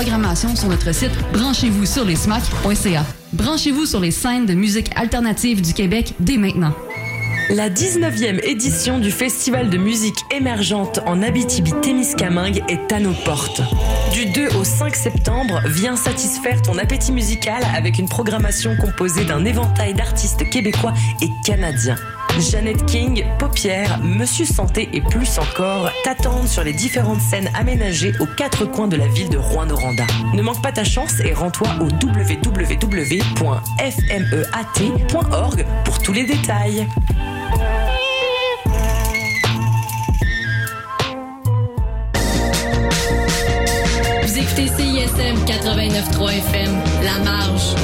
programmation sur notre site branchez-vous sur les smack.ca. Branchez-vous sur les scènes de musique alternative du Québec dès maintenant. La 19e édition du Festival de musique émergente en Abitibi-Témiscamingue est à nos portes. Du 2 au 5 septembre, viens satisfaire ton appétit musical avec une programmation composée d'un éventail d'artistes québécois et canadiens. Jeannette King, Paupière, Monsieur Santé et plus encore t'attendent sur les différentes scènes aménagées aux quatre coins de la ville de Rouen-Noranda. Ne manque pas ta chance et rends-toi au www.fmeat.org pour tous les détails. Vous écoutez CISM 89.3 FM, La Marge.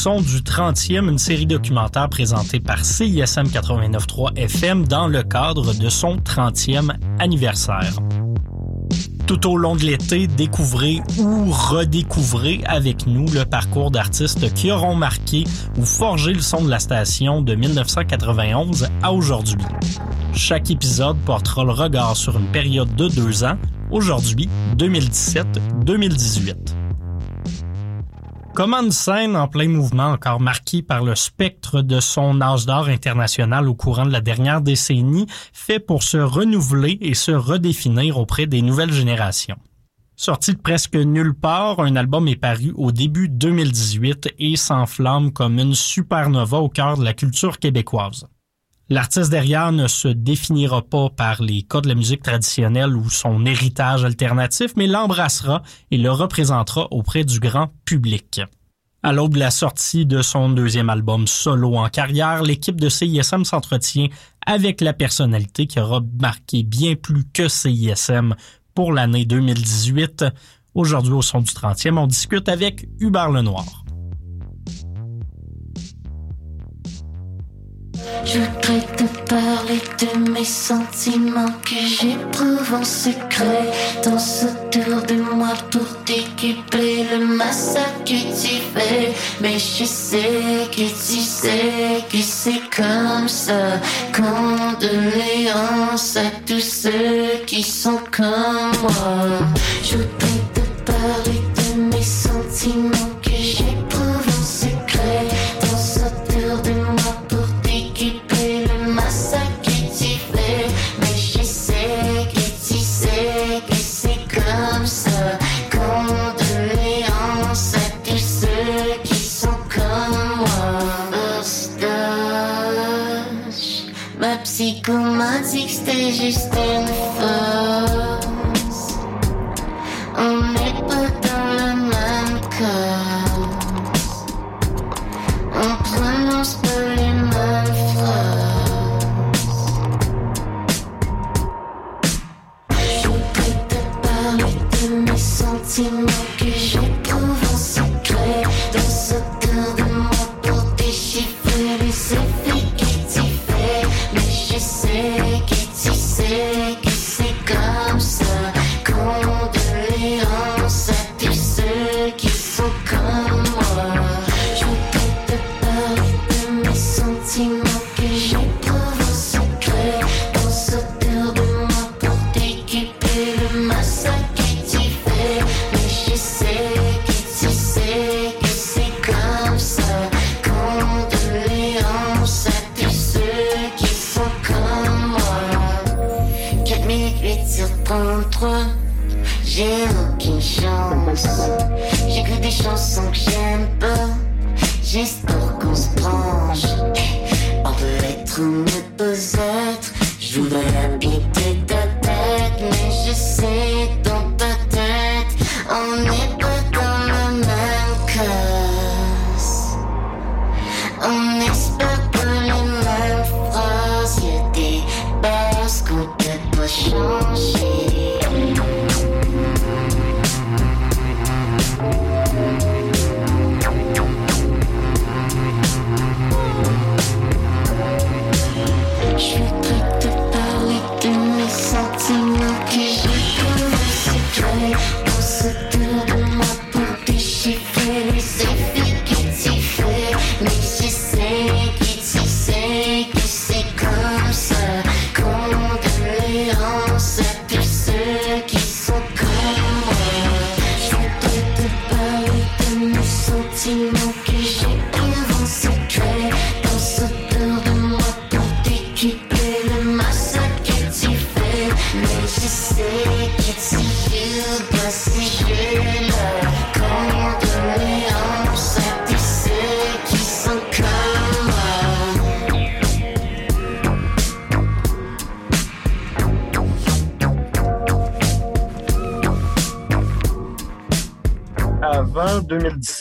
Son du 30e, une série documentaire présentée par CISM 89.3 FM dans le cadre de son 30e anniversaire. Tout au long de l'été, découvrez ou redécouvrez avec nous le parcours d'artistes qui auront marqué ou forgé le son de la station de 1991 à aujourd'hui. Chaque épisode portera le regard sur une période de deux ans, aujourd'hui 2017-2018. Comment une scène en plein mouvement, encore marquée par le spectre de son âge d'or international au courant de la dernière décennie, fait pour se renouveler et se redéfinir auprès des nouvelles générations. Sorti de presque nulle part, un album est paru au début 2018 et s'enflamme comme une supernova au cœur de la culture québécoise. L'artiste derrière ne se définira pas par les codes de la musique traditionnelle ou son héritage alternatif, mais l'embrassera et le représentera auprès du grand public. À l'aube de la sortie de son deuxième album solo en carrière, l'équipe de CISM s'entretient avec la personnalité qui aura marqué bien plus que CISM pour l'année 2018. Aujourd'hui, au son du 30e, on discute avec Hubert Lenoir. Je voudrais te parler de mes sentiments que j'éprouve en secret. Danse autour de moi pour t'équiper le massacre que tu fais. Mais je sais que tu sais que c'est comme ça. Condoléances à tous ceux qui sont comme moi. Je voudrais te parler de mes sentiments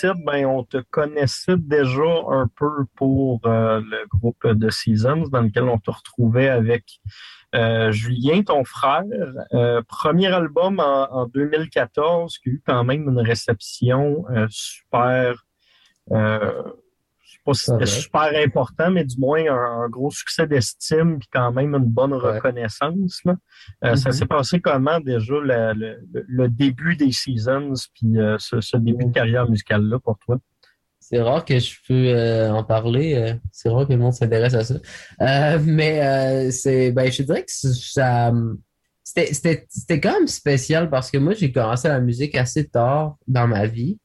2017, ben, on te connaissait déjà un peu pour euh, le groupe de Seasons dans lequel on te retrouvait avec euh, Julien, ton frère. Euh, premier album en, en 2014 qui a eu quand même une réception super, pas si Ça c'était super important, mais du moins un, un gros succès d'estime puis quand même une bonne Ouais. reconnaissance. Là. Euh, Ça Mhm. s'est passé comment déjà le, le, début des Seasons puis euh, ce, ce début de carrière musicale-là pour toi? C'est rare que je peux euh, en parler. euh, c'est rare que le monde s'intéresse à ça. Mais c'est, ben, je dirais que ça, c'était, c'était, c'était quand même spécial parce que moi, j'ai commencé la musique assez tard dans ma vie.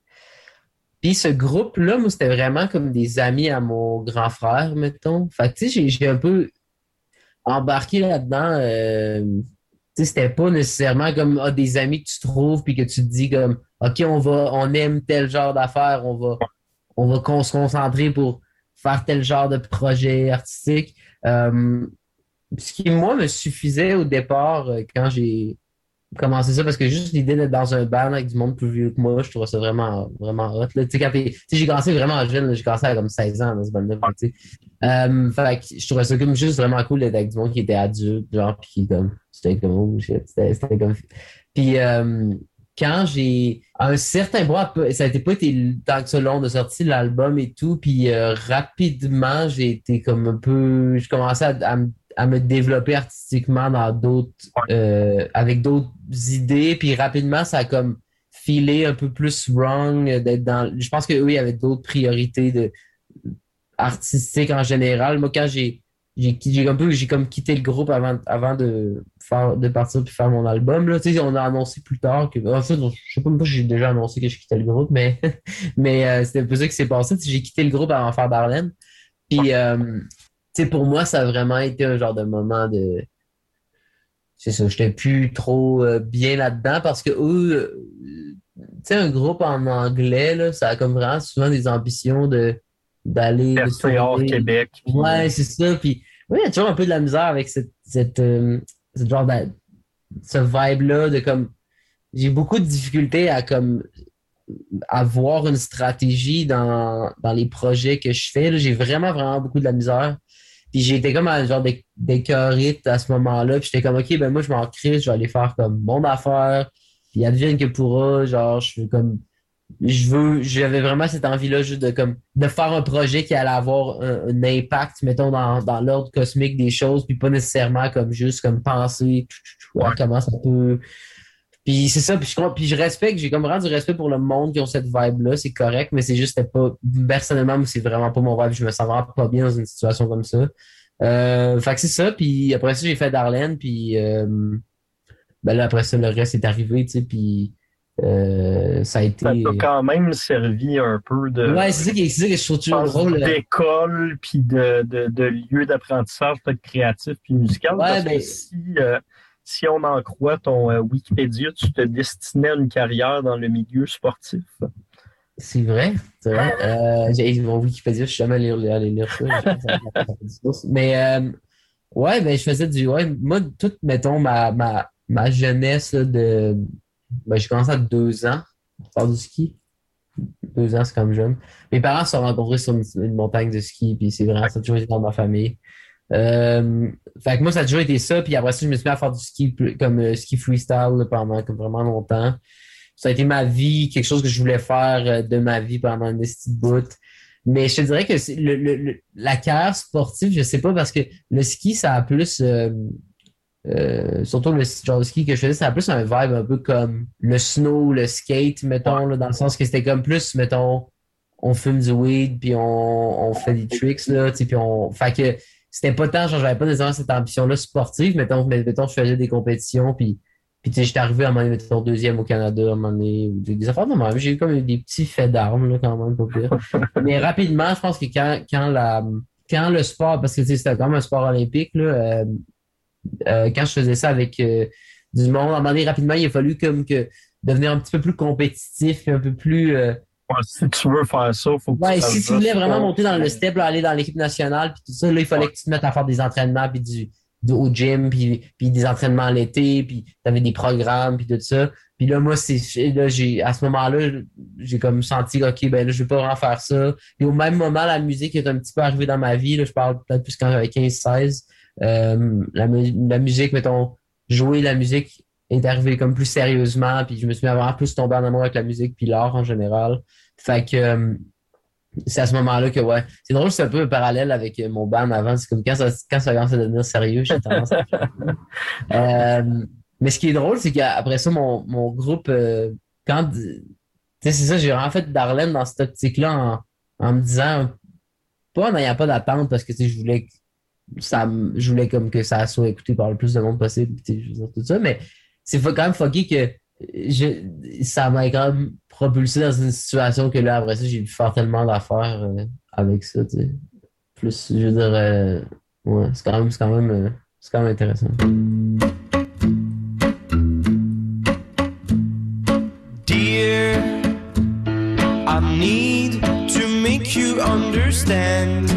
Puis ce groupe-là, moi, c'était vraiment comme des amis à mon grand frère, mettons. Fait que, tu sais, j'ai, un peu embarqué là-dedans. euh, tu sais, c'était pas nécessairement comme ah, des amis que tu trouves puis que tu te dis comme OK, on va, on aime tel genre d'affaires, on va, on va se concentrer pour faire tel genre de projet artistique. Euh, ce qui, moi, me suffisait au départ euh, quand j'ai commencé ça, parce que juste l'idée d'être dans un band avec du monde plus vieux que moi, je trouvais ça vraiment, vraiment hot. Tu sais, j'ai commencé vraiment jeune, j'ai commencé à comme 16 ans dans ce band-là. Euh, fait je trouvais ça comme juste vraiment cool d'être avec du monde qui était adulte, genre, puis qui comme, c'était comme, oh c'était comme. Puis, euh, quand j'ai un certain point, ça été pas été tant que ça long de sortir l'album et tout, puis euh, rapidement j'ai été comme un peu, je commençais à me- à me développer artistiquement dans d'autres, euh, avec d'autres idées, puis rapidement ça a comme filé un peu plus wrong d'être dans. Je pense que eux il y avait d'autres priorités de artistiques en général. Moi quand j'ai j'ai un peu j'ai comme quitté le groupe avant avant de faire de partir puis faire mon album là tu sais on a annoncé plus tard que en fait je sais pas si j'ai déjà annoncé que je quittais le groupe mais mais euh, c'était un peu ça qui s'est passé j'ai quitté le groupe avant de faire Darlene puis euh, sais pour moi ça a vraiment été un genre de moment de c'est ça j'étais plus trop euh, bien là-dedans parce que eux euh, tu sais un groupe en anglais là ça a comme vraiment souvent des ambitions de d'aller hors. Québec. puis, Ouais, c'est ça. Puis, oui, il y a toujours un peu de la misère avec cette, cette, euh, ce genre de, ce vibe-là de comme, j'ai beaucoup de difficultés à comme, avoir une stratégie dans, dans les projets que je fais. J'ai vraiment, vraiment beaucoup de la misère. Puis été comme un genre d'é- d'écœurite à ce moment-là. Puis j'étais comme, OK, ben moi, je m'en crée, je vais aller faire comme mon affaire. Puis advienne que pourra, genre, je veux comme, je veux, j'avais vraiment cette envie-là juste de comme, de faire un projet qui allait avoir un, impact, mettons, dans, dans l'ordre cosmique des choses, puis pas nécessairement comme juste comme penser comment ça peut. Puis c'est ça, puis je, puis je respecte, j'ai comme vraiment du respect pour le monde qui ont cette vibe-là, c'est correct, mais c'est juste pas, personnellement, c'est vraiment pas mon vibe, je me sens vraiment pas bien dans une situation comme ça. Euh, fait que c'est ça, puis après ça, j'ai fait Darlene, puis euh, ben là, après ça, le reste est arrivé, tu sais, puis euh, ça a été... Ça t'a quand même servi un peu de, Ouais, c'est ça, qui est, ça que je trouve je toujours pense, drôle. euh, d'école puis de, de, de lieu d'apprentissage peut-être créatif puis musical. Ouais, parce ben- que si, euh, si on en croit ton euh, Wikipédia, tu te destinais à une carrière dans le milieu sportif. C'est vrai, c'est vrai. Euh, j'ai mon Wikipédia, je suis jamais allé lire, ça. je. Mais euh, ouais, ben je faisais du ouais, moi toute mettons ma ma ma jeunesse là, de ben j'ai commencé à deux ans à faire du ski. Deux ans, c'est comme jeune. Mes parents se sont rencontrés sur une, une montagne de ski, puis c'est vraiment ça a toujours été dans ma famille. Euh, fait que moi, ça a toujours été ça, puis après ça, je me suis mis à faire du ski comme euh, ski freestyle pendant comme vraiment longtemps ça a été ma vie, quelque chose que je voulais faire euh, de ma vie pendant une petite bout. Mais je te dirais que le, le- la carrière sportive, je sais pas, parce que le ski, ça a plus, euh, euh, surtout le genre de ski que je faisais, ça a plus un vibe un peu comme le snow, le skate, mettons, dans le sens que c'était comme plus, mettons, on fume du weed, puis on, fait des tricks, là, puis on, fait que c'était pas tant, genre, j'avais pas nécessairement cette ambition-là sportive. Mettons, mettons, je faisais des compétitions, puis, puis tu sais, j'étais arrivé à un moment donné, mettons, deuxième au Canada, à un moment donné, ou des, des affaires de même. J'ai eu comme des petits faits d'armes, là, quand même, pas pire. mais rapidement, je pense que quand, quand la, quand le sport, parce que, tu sais, c'était quand même un sport olympique, là, euh, euh, quand je faisais ça avec euh, du monde, à un moment donné, rapidement, il a fallu comme que devenir un petit peu plus compétitif, un peu plus, euh, Ouais, si tu veux faire ça, faut que Ouais, tu si tu voulais vraiment monter dans le step, là, aller dans l'équipe nationale, puis tout ça, là, il fallait Ouais. que tu te mettes à faire des entraînements, puis du, du- au gym, puis, puis des entraînements l'été, puis tu avais des programmes, puis tout ça. Puis là, moi, c'est là, j'ai à ce moment-là, j'ai comme senti, OK, ben là, je vais pas vraiment faire ça. Et au même moment, la musique est un petit peu arrivée dans ma vie. Là, je parle peut-être plus quand j'avais 15-16. Euh, la, la musique, mettons, jouer la musique est arrivé comme plus sérieusement, puis je me suis vraiment plus tombé en amour avec la musique, puis l'art en général. Fait que euh, c'est à ce moment-là que, ouais, c'est drôle, c'est un peu un parallèle avec euh, mon band avant. C'est comme quand ça, quand ça commence à devenir sérieux, j'ai tendance à euh, Mais ce qui est drôle, c'est qu'après ça, mon, mon groupe, euh, quand, tu sais, c'est ça, j'ai vraiment fait Darlene dans cette optique-là en, en me disant, pas en n'ayant pas d'attente, parce que, tu sais, je voulais que ça, je voulais comme que ça soit écouté par le plus de monde possible, tu sais, je veux dire, tout ça, mais c'est quand même fucké que je, ça m'a quand même propulsé dans une situation que là, après ça, j'ai dû faire tellement d'affaires euh, avec ça, tu. Plus, je veux dire, euh, ouais, c'est quand même, c'est quand même, euh, c'est quand même intéressant. Dear, I need to make you understand.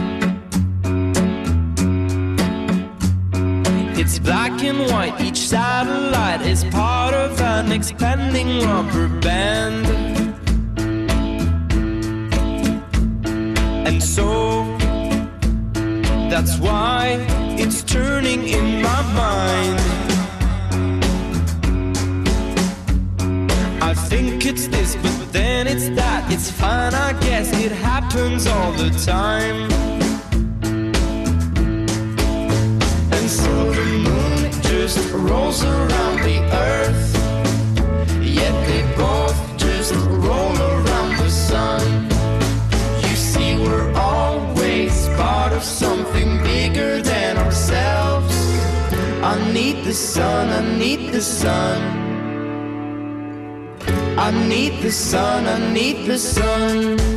And white, each satellite is part of an expanding rubber band. And so, that's why it's turning in my mind. I think it's this, but then it's that. It's fine, I guess it happens all the time. Just rolls around the earth. Yet they both just roll around the sun. You see, we're always part of something bigger than ourselves. I need the sun, I need the sun. I need the sun, I need the sun.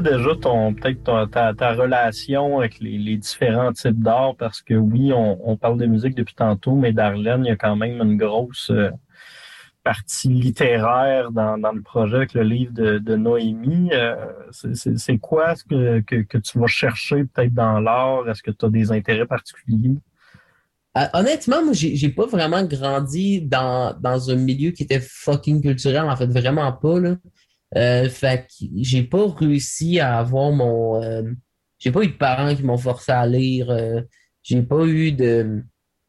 Déjà ton peut-être ta, ta relation avec les, différents types d'art? Parce que oui, on, on parle de musique depuis tantôt, mais Darlene, il y a quand même une grosse euh, partie littéraire dans, dans le projet avec le livre de, de Noémie. Euh, c'est- quoi ce que, que, tu vas chercher peut-être dans l'art? Est-ce que tu as des intérêts particuliers? Euh, honnêtement, moi, j'ai pas vraiment grandi dans, dans un milieu qui était fucking culturel, en fait, vraiment pas, là. Euh, fait que j'ai pas réussi à avoir mon... euh, j'ai pas eu de parents qui m'ont forcé à lire. euh, j'ai pas eu de...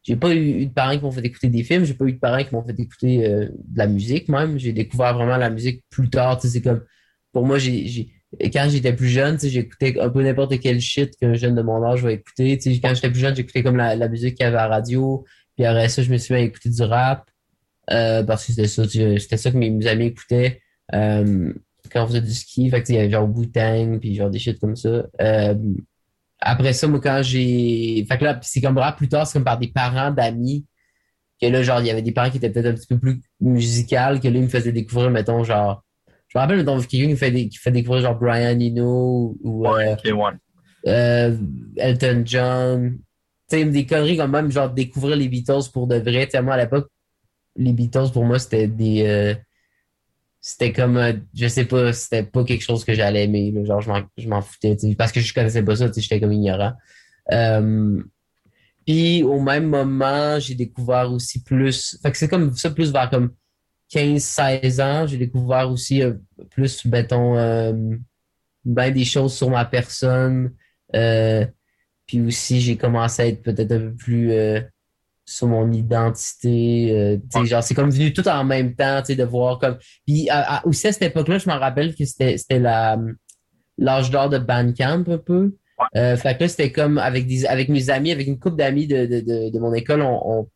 J'ai pas eu, de parents qui m'ont fait écouter des films. J'ai pas eu de parents qui m'ont fait écouter euh, de la musique, même. J'ai découvert vraiment la musique plus tard. C'est comme... Pour moi, j'ai... Quand j'étais plus jeune, j'écoutais un peu n'importe quel shit qu'un jeune de mon âge va écouter. Quand j'étais plus jeune, j'écoutais comme la, la musique qu'il y avait à la radio. Puis après ça, je me suis mis à écouter du rap. euh, parce que c'était ça, c'était ça que mes amis écoutaient. Euh, quand on faisait du ski, fait il y avait genre Wu-Tang, puis genre des shit comme ça. Euh, après ça, moi, quand j'ai... Fait que là, c'est comme plus tard, c'est comme par des parents d'amis, que là, genre, il y avait des parents qui étaient peut-être un petit peu plus musicales, que là, ils me faisaient découvrir, mettons, genre... Je me rappelle, mettons, quelqu'un qui fait, des- qui fait découvrir, genre, Brian Eno, ou euh, ouais. euh, Elton John. Tu sais, des conneries comme même, genre, découvrir les Beatles pour de vrai. Tu sais, moi, à l'époque, les Beatles, pour moi, c'était des... euh, c'était comme, euh, je sais pas, c'était pas quelque chose que j'allais aimer. là. Genre, je m'en, foutais, parce que je connaissais pas ça, j'étais comme ignorant. Euh, puis au même moment, j'ai découvert aussi plus, fait que c'est comme ça, plus vers comme 15-16 ans, j'ai découvert aussi euh, plus, mettons, ben des choses sur ma personne. Puis aussi, j'ai commencé à être peut-être un peu plus sur mon identité. euh, genre, c'est comme venu tout en même temps, de voir comme. Puis à- à- aussi à cette époque-là, je me rappelle que c'était c'était la l'âge d'or de Bandcamp un peu. Euh, fait que là, c'était comme avec des avec mes amis, avec une couple d'amis de, de, de, de mon école, on,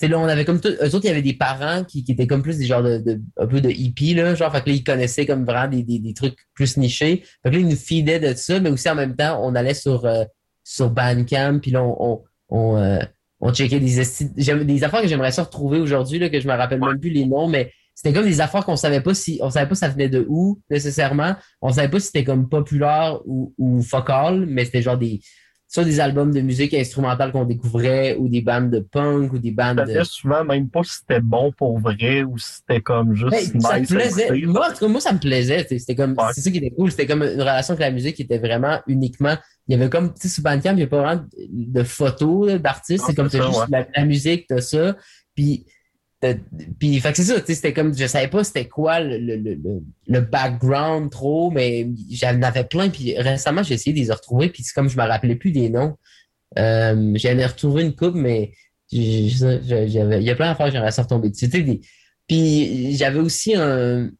là, on avait comme tout, eux autres, il y avait des parents qui, qui étaient comme plus des genres de, de un peu de hippies, là, genre, fait que là, ils connaissaient comme vraiment des, des, des trucs plus nichés. Fait que là, ils nous feedaient de ça, mais aussi en même temps, on allait sur, euh, sur Bandcamp, puis là, on, on, on, euh, on checkait des, des affaires que j'aimerais ça retrouver aujourd'hui, là, que je me rappelle même plus les noms, mais c'était comme des affaires qu'on savait pas si, on savait pas ça venait de où, nécessairement. On savait pas si c'était comme populaire ou, ou focal, mais c'était genre des, soit des albums de musique instrumentale qu'on découvrait, ou des bandes de punk, ou des bandes Ça de... souvent même pas si c'était bon pour vrai ou si c'était comme juste Ben, ça me plaisait. Moi, en tout cas, moi, ça me plaisait. C'était comme, Ouais. c'est ça qui était cool. C'était comme une relation avec la musique qui était vraiment uniquement. Il y avait comme, tu sais, sur Bandcamp, il n'y a pas vraiment de photos d'artistes. C'est comme ça, juste ouais. la, la musique, t'as ça. Puis, puis, fait c'est ça. Tu sais, c'était comme, je savais pas c'était quoi le, le, le, le- background trop, mais j'en avais plein. Puis récemment, j'ai essayé de les retrouver. Puis c'est comme je me rappelais plus des noms. Euh, j'en ai retrouvé une coupe, mais j'avais, il y a plein d'affaires que j'aimerais ça retomber dessus. Tu Puis j'avais aussi un.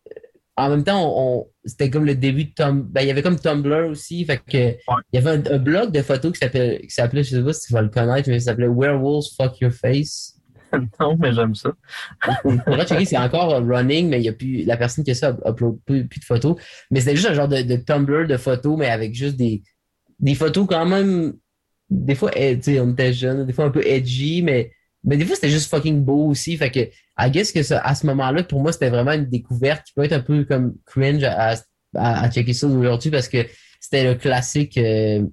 En même temps, on- c'était comme le début de Tum... ben, il y avait comme Tumblr aussi. Fait que il y avait un, un blog de photos qui s'appelait, qui s'appelait, je sais pas si tu vas le connaître, mais il s'appelait Werewolves Fuck Your Face. non, mais j'aime ça. Faudra checker, c'est encore running, mais il y a plus, la personne qui a ça upload plus, plus de photos. Mais c'était juste un genre de, de Tumblr de photos, mais avec juste des, des photos quand même, des fois, eh, tu sais, on était jeunes, des fois un peu edgy, mais, mais des fois c'était juste fucking beau aussi. Fait que, I guess que ça, à ce moment-là, pour moi, c'était vraiment une découverte qui peut être un peu comme cringe à, à, à checker ça aujourd'hui parce que c'était le classique euh,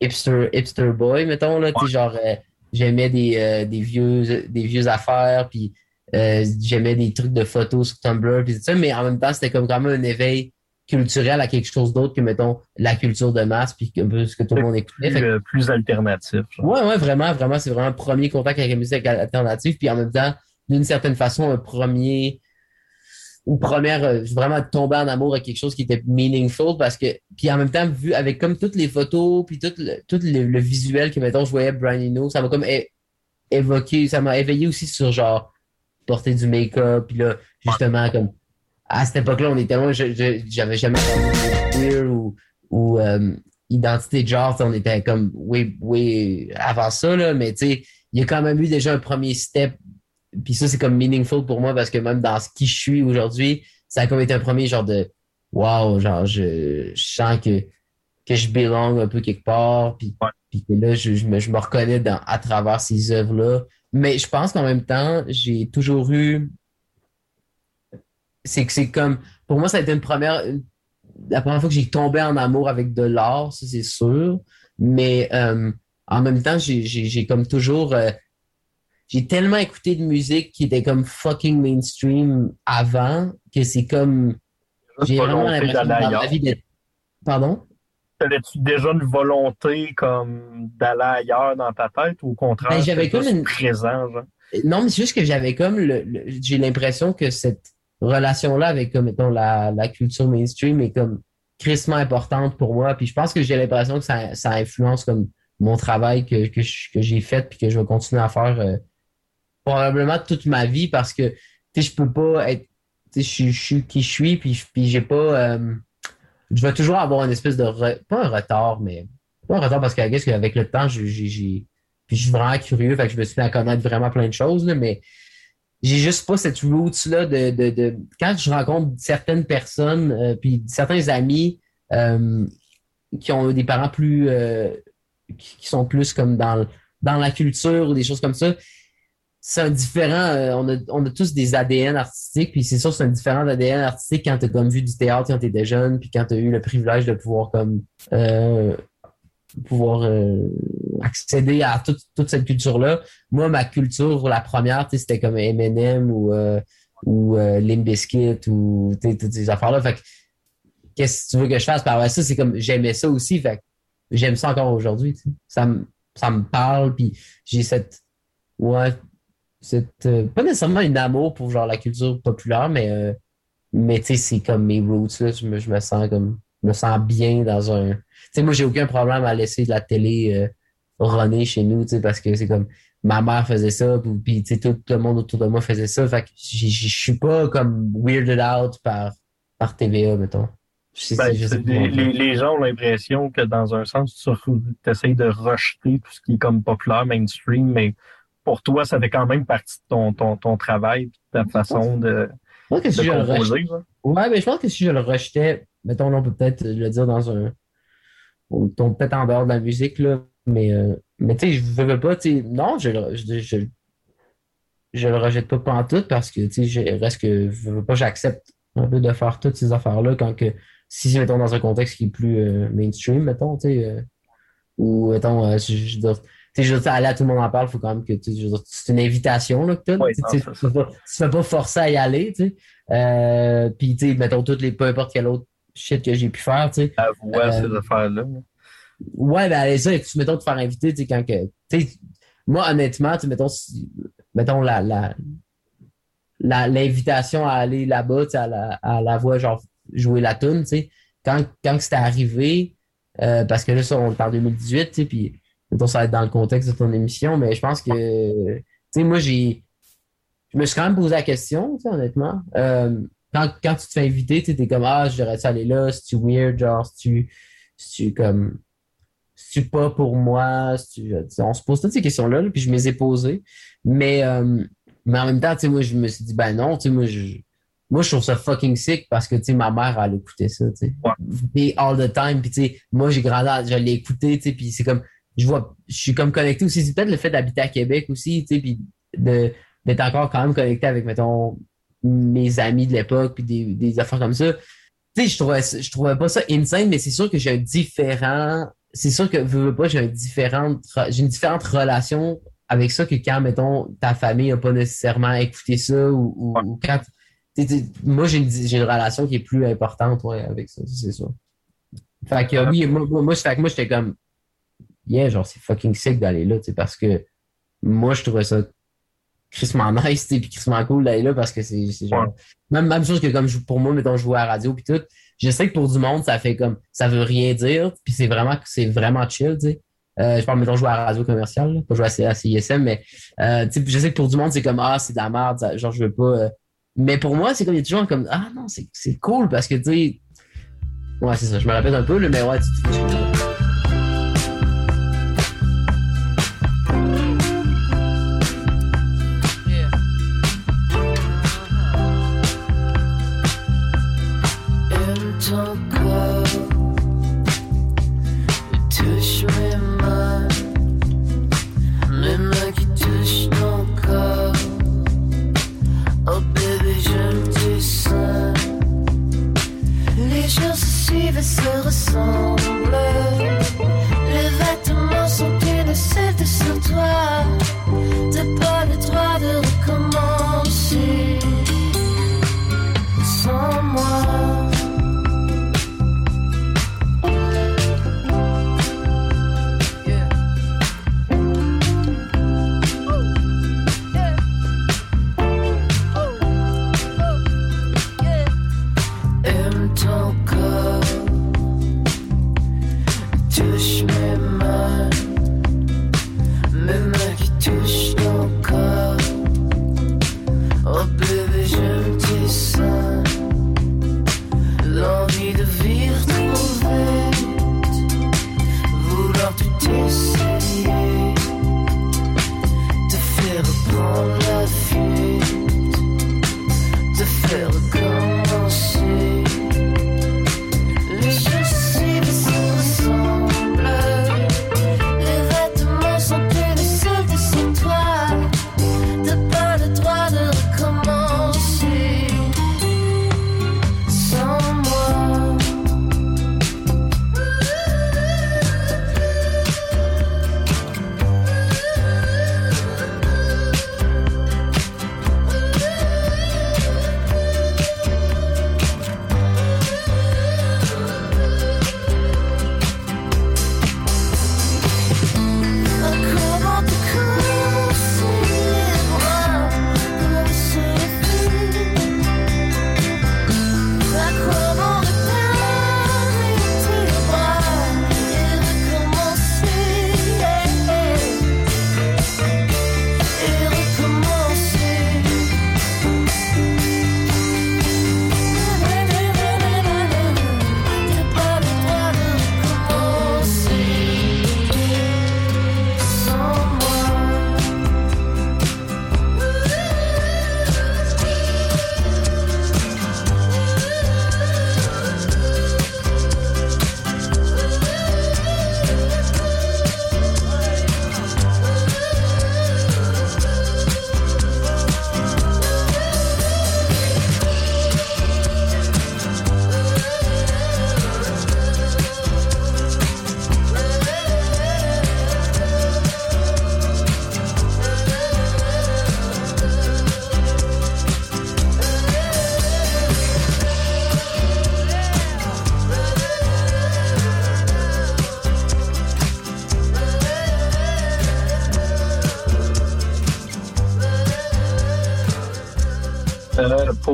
hipster, hipster boy, mettons, là, tu sais, genre, euh, j'aimais des, euh, des vieux, des vieux affaires, puis j'aimais des trucs de photos sur Tumblr, puis tout ça, mais en même temps, c'était comme quand même un éveil culturel à quelque chose d'autre que, mettons, la culture de masse, puis un peu ce que tout le monde écoutait. Plus, que- euh, plus alternatif. genre. Ouais, ouais, vraiment, vraiment, c'est vraiment un premier contact avec la musique alternative, puis en même temps, d'une certaine façon, un premier ou première, euh, vraiment tomber en amour avec quelque chose qui était meaningful parce que, puis en même temps, vu avec comme toutes les photos, puis tout le, tout le, le visuel que, mettons, je voyais Brian Eno, ça m'a comme é- évoqué, ça m'a éveillé aussi sur genre porter du make-up, puis là, justement, comme à cette époque-là, on était loin, j'avais jamais queer ou, ou euh, identité de genre, on était comme way, way avant ça, là, mais tu sais, il y a quand même eu déjà un premier step, puis ça, c'est comme meaningful pour moi parce que même dans ce qui je suis aujourd'hui, ça a comme été un premier genre de wow, genre, je, je sens que, que je belong un peu quelque part, puis, puis que là, je, je me, je me reconnais dans, à travers ces œuvres-là. Mais je pense qu'en même temps, j'ai toujours eu c'est que c'est comme pour moi ça a été une première une- la première fois que j'ai tombé en amour avec de l'art, ça c'est sûr. Mais euh, en même temps, j'ai, j'ai, j'ai comme toujours. euh, j'ai tellement écouté de musique qui était comme fucking mainstream avant que c'est comme. J'ai vraiment l'impression ailleurs. vie d'être. Pardon? Avais-tu déjà une volonté comme d'aller ailleurs dans ta tête ou au contraire, Ben, j'avais comme une- présent, genre? Non, mais c'est juste que j'avais comme le, le- j'ai l'impression que cette relation-là avec comme mettons la, la culture mainstream est comme crissement importante pour moi. Puis je pense que j'ai l'impression que ça, ça influence comme mon travail que, que, j'ai fait puis que je vais continuer à faire euh, probablement toute ma vie parce que je peux pas être je, suis- qui je suis puis, puis j'ai pas euh, je vais toujours avoir une espèce de pas un retard mais pas un retard parce qu'avec le temps j'ai puis je suis vraiment curieux, fait que je me suis mis à connaître vraiment plein de choses, là, mais j'ai juste pas cette roots-là de, de, de. Quand je rencontre certaines personnes, euh, puis certains amis euh, qui ont des parents plus. euh, qui, sont plus comme dans, dans la culture ou des choses comme ça, c'est un différent. euh, on, a, on a tous des ADN artistiques, puis c'est sûr, c'est un différent d'ADN artistique quand tu comme vu du théâtre quand tu étais jeune, puis quand tu as eu le privilège de pouvoir comme. euh, pouvoir euh, accéder à toute, cette culture-là. Moi, ma culture, la première, c'était comme Eminem ou, euh, ou euh, Limp Bizkit ou toutes ces affaires-là. Fait que, qu'est-ce que tu veux que je fasse? Par ça, c'est comme, j'aimais ça aussi. Fait j'aime ça encore aujourd'hui. Ça me, ça parle, puis j'ai cette, ouais, cette, euh, pas nécessairement une amour pour genre la culture populaire, mais, mais tu sais, c'est comme mes roots, là. Je me, je me sens comme, je me sens bien dans un, tu sais, moi, j'ai aucun problème à laisser de la télé runner chez nous, tu sais, parce que c'est comme ma mère faisait ça, puis, tu sais, tout, le monde autour de moi faisait ça. Fait que je suis pas comme weirded out par, par TVA, mettons. Je Ben, je les, les- les gens ont l'impression que dans un sens, tu essayes de rejeter tout ce qui est comme populaire, mainstream, mais pour toi, ça fait quand même partie de ton, ton, ton travail, de ta façon de, Je que de si je composer. là. ouais, mais je pense que si je le rejetais, mettons, là, on peut peut-être le dire dans un, on tombe peut-être en dehors de la musique, là, mais, euh, mais tu sais, je veux, veux pas, tu sais, non, je, je, je, je le rejette pas pantoute parce que, tu sais, je reste que, je veux pas, j'accepte un peu de faire toutes ces affaires-là quand que, si, mettons, dans un contexte qui est plus euh, mainstream, mettons, tu sais, euh, ou, mettons, je, tu sais, je veux dire, aller à tout le monde en parle, faut quand même que, tu c'est une invitation, là, que tu non, tu fais pas- forcer à y aller, tu sais. Euh, puis, tu sais, mettons, toutes les, peu importe quel autre shit que j'ai pu faire, tu sais. Euh, ces affaires-là. Ouais, ben, allez, ça, tu, mettons, te faire inviter, tu sais, quand que, tu moi, honnêtement, tu mettons, si- mettons, la, la, l'invitation à aller là-bas, tu à la, à la voix, genre, jouer la tune, tu sais, quand, quand c'était arrivé, euh, parce que là, ça, on est en 2018, tu sais, puis, mettons, ça va être dans le contexte de ton émission, mais je pense que, tu sais, moi, j'ai, je me suis quand même posé la question, tu sais, honnêtement. Euh, quand, quand tu te fais inviter, tu t'es comme, ah, j'aurais-tu aller là, c'est-tu weird, genre, c'est-tu, c'est-tu comme, c'est-tu pas pour moi, c'est-tu- tu on se pose toutes ces questions-là, là, puis je me les ai posées. Mais, euh, mais en même temps, tu sais, moi, je me suis dit, ben non, tu sais, moi, je, moi, je trouve ça fucking sick parce que, tu sais, ma mère, elle écoutait ça, tu sais. Ouais. All the time, puis tu sais, moi, j'ai grandi, je l'ai écouté, tu sais, puis c'est comme, je vois, je suis comme connecté aussi. C'est peut-être le fait d'habiter à Québec aussi, tu sais, puis de, d'être encore quand même connecté avec, mettons, mes amis de l'époque, puis des, des affaires comme ça. Tu sais, je trouvais, je trouvais pas ça insane, mais c'est sûr que j'ai un différent, c'est sûr que, veux, veux pas, j'ai j'ai une différente relation avec ça que quand, mettons, ta famille a pas nécessairement écouté ça ou, ou, ou quand, moi, j'ai une, j'ai une relation qui est plus importante, ouais, avec ça, c'est sûr. Fait que, oui, moi, moi, moi, fait que moi, j'étais comme, yeah, genre, c'est fucking sick d'aller là, parce que moi, je trouvais ça crissement nice, puis crissement cool d'aller là parce que c'est c'est genre, même, même chose que comme je- pour moi, mettons, jouer à la radio puis tout, je sais que pour du monde, ça fait comme, ça veut rien dire, puis c'est vraiment, c'est vraiment chill, tu sais. Euh, je parle, mettons, jouer à la radio commerciale, là, pas jouer à, CISM, mais, euh, je sais que pour du monde, c'est comme, ah, c'est de la merde, genre, je veux pas, euh. mais pour moi, c'est comme, il y a toujours comme, ah, non, c'est, cool parce que, tu sais, ouais, c'est ça, je me répète un peu, là, mais ouais, tu, tu-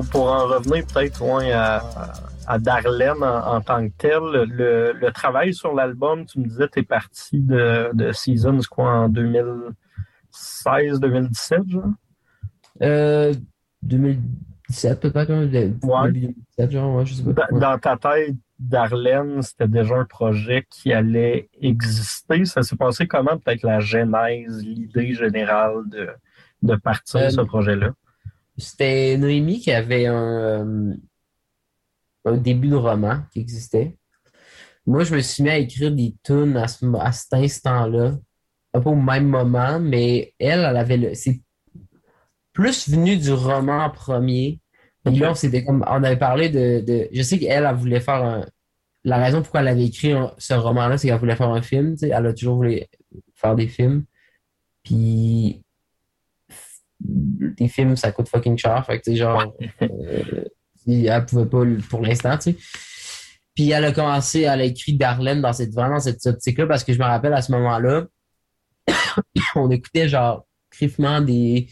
pour, pour en revenir peut-être ouais, à, à Darlene en, en tant que tel, le, le travail sur l'album, tu me disais, tu es parti de, de Seasons quoi, en 2016-2017, genre? Euh, 2017 peut-être, hein, le- Ouais. début 2017, genre, ouais, je sais pas. Dans, Ouais. dans ta tête, Darlene, c'était déjà un projet qui allait exister. Ça s'est passé comment, peut-être la genèse, l'idée générale de, de partir Euh, ce projet-là? C'était Noémie qui avait un, euh, un début de roman qui existait. Moi, je me suis mis à écrire des tunes à, à cet instant-là. Un peu au même moment, mais elle, elle avait le. C'est plus venu du roman en premier. Puis là, on s'était comme. On avait parlé de. je sais qu'elle, elle voulait faire un. La raison pourquoi elle avait écrit ce roman-là, c'est qu'elle voulait faire un film. Elle a toujours voulu faire des films. Puis des films, ça coûte fucking cher. Fait que, tu sais, genre, euh, elle pouvait pas pour l'instant, tu sais. Puis elle a commencé, elle a écrit Darlene dans cette, vraiment dans cette optique-là parce que je me rappelle à ce moment-là, on écoutait genre griffement des,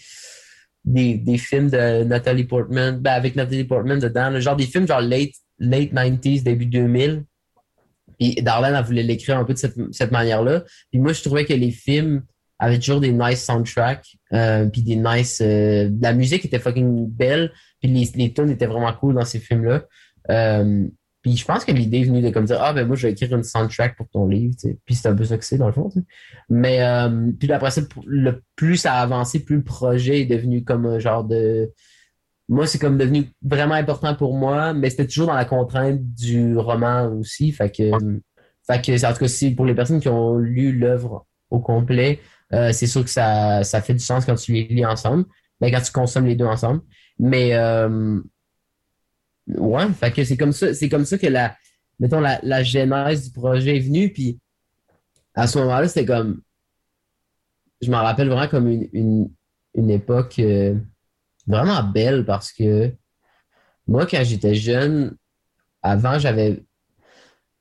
des, des films de Nathalie Portman, ben avec Nathalie Portman dedans, genre des films genre late, late 90s, début 2000. Puis Darlene, elle voulait l'écrire un peu de cette, cette manière-là. Puis moi, je trouvais que les films avaient toujours des nice soundtracks, euh, puis des nice... euh, la musique était fucking belle, puis les, les tunes étaient vraiment cool dans ces films-là. Euh, puis je pense que l'idée est venue de comme dire Ah ben moi je vais écrire une soundtrack pour ton livre, tu sais. Puis c'est un peu ça que c'est dans le fond. tu sais. Mais euh, puis après ça, le plus ça a avancé, plus le projet est devenu comme un genre de. Moi, c'est comme devenu vraiment important pour moi, mais c'était toujours dans la contrainte du roman aussi. Fait que, fait que en tout cas, si pour les personnes qui ont lu l'œuvre au complet, euh, c'est sûr que ça, ça fait du sens quand tu les lis ensemble, mais quand tu consommes les deux ensemble. Mais euh, Ouais, fait que c'est comme ça, c'est comme ça que la, mettons, la, la genèse du projet est venue, puis à ce moment-là, c'était comme, je m'en rappelle vraiment comme une, une, une époque euh, vraiment belle parce que moi, quand j'étais jeune, avant, j'avais,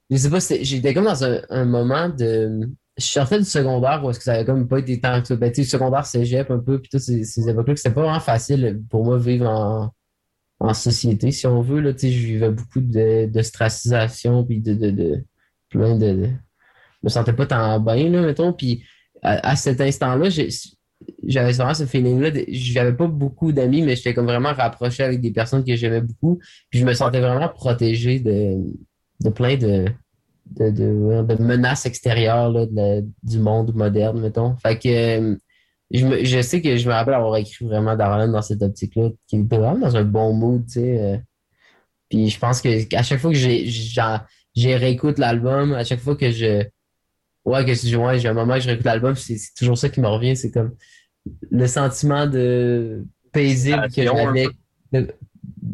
je sais pas, j'étais comme dans un moment de, je sortais du secondaire où est-ce que ça avait comme pas été tant que ça, ben, tu sais, secondaire, cégep un peu, puis toutes ces, ces époques-là, que c'était pas vraiment facile pour moi vivre en, société, si on veut. Là, tu sais, je vivais beaucoup de, de stracisation, puis de, de, de plein de, Je me sentais pas tant bien, là, mettons. Puis à, à cet instant-là, j'avais vraiment ce feeling-là. J'avais pas beaucoup d'amis, mais j'étais comme vraiment rapproché avec des personnes que j'aimais beaucoup. Puis je me sentais vraiment protégé de, de plein de, de, de, de menaces extérieures là, de du monde moderne, mettons. Fait que euh, je, me, je sais que je me rappelle avoir écrit vraiment Darlene dans cette optique-là, qui était vraiment dans un bon mood, tu sais. euh. Puis je pense que à chaque fois que j'ai réécoute l'album, à chaque fois que je ouais que je- ouais, j'ai un moment que je réécoute l'album, c'est toujours ça qui me revient, c'est comme le sentiment de paisible que j'avais.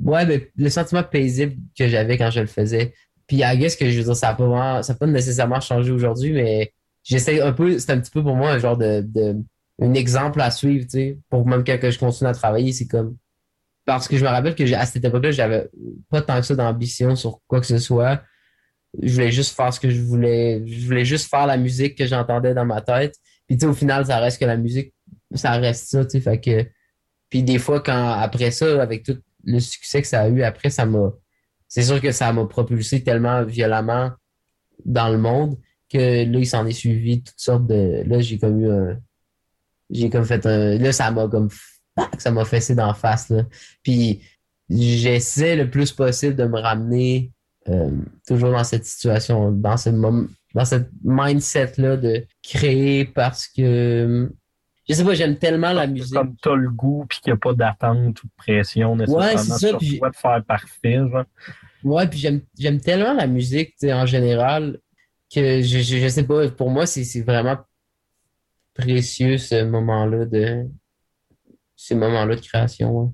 Ouais, mais le sentiment paisible que j'avais quand je le faisais. Puis I guess que je veux dire, ça n'a pas, vraiment- ça pas nécessairement changé aujourd'hui, mais j'essaie un peu, c'est un petit peu pour moi un genre de, de un exemple à suivre, tu sais, pour même quand que je continue à travailler, c'est comme parce que je me rappelle que à cette époque-là, j'avais pas tant que ça d'ambition sur quoi que ce soit. Je voulais juste faire ce que je voulais. Je voulais juste faire la musique que j'entendais dans ma tête. Puis tu sais, au final, ça reste que la musique, ça reste ça, tu sais. Fait que. Puis des fois, quand après ça, avec tout le succès que ça a eu, après, ça m'a. C'est sûr que ça m'a propulsé tellement violemment dans le monde que là, il s'en est suivi toutes sortes de. Là, j'ai comme eu un. J'ai comme fait un. Là, ça m'a comme. Ça m'a fessé d'en face, là. Puis j'essaie le plus possible de me ramener euh, toujours dans cette situation, dans ce moment, dans cette mindset-là de créer parce que je sais pas, j'aime tellement la musique. Comme t'as le goût puis qu'il n'y a pas d'attente ou de pression nécessairement Ouais, c'est ça, sur toi de faire parfait. Genre. Ouais, puis j'aime tellement la musique, en général, que je, je, je sais pas, pour moi, c'est c'est vraiment précieux ce moment-là de ces moments-là de création. ouais.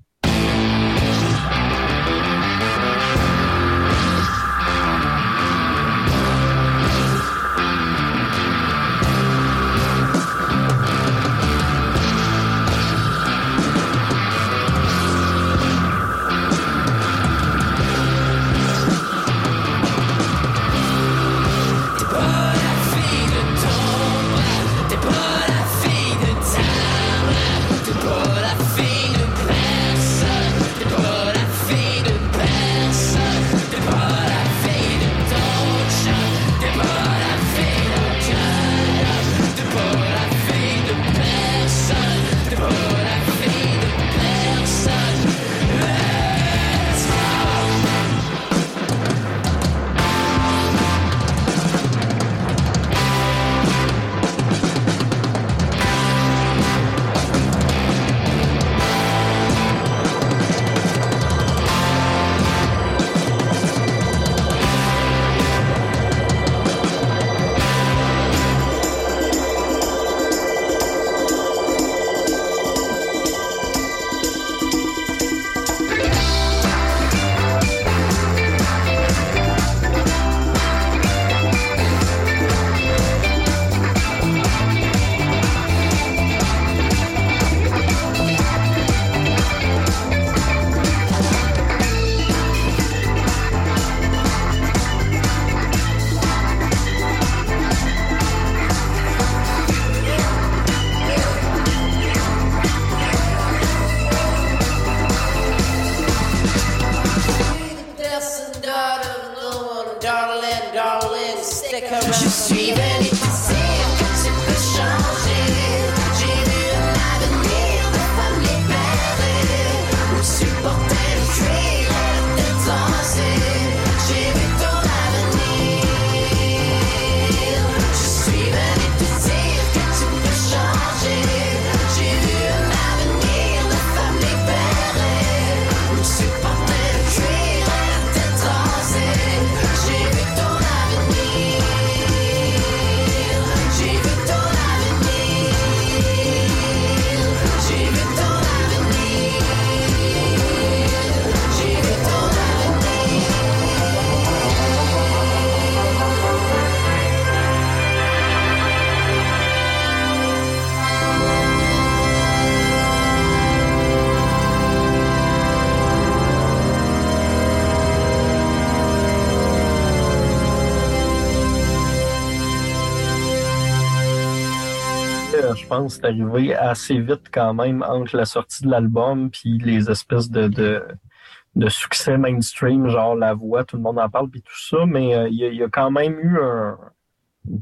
Je pense c'est arrivé assez vite quand même entre la sortie de l'album puis les espèces de, de, succès mainstream, genre La Voix, tout le monde en parle puis tout ça, mais euh, il y, a- quand même eu un,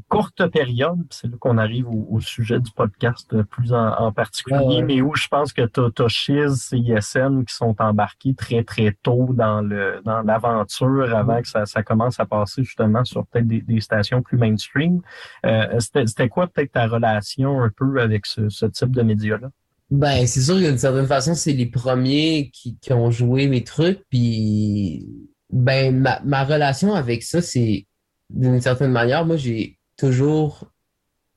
courte période, c'est là qu'on arrive au, au sujet du podcast plus en, en particulier, Ouais, ouais. mais où je pense que t'as Shiz, CISM qui sont embarqués très très tôt dans le dans l'aventure avant que ça, ça commence à passer justement sur peut-être des, des stations plus mainstream. Euh, C'était c'était quoi peut-être ta relation un peu avec ce, ce type de médias-là? Ben, c'est sûr que d'une certaine façon, c'est les premiers qui, qui ont joué mes trucs. Puis, ben, ma, ma relation avec ça, c'est d'une certaine manière, moi, j'ai toujours,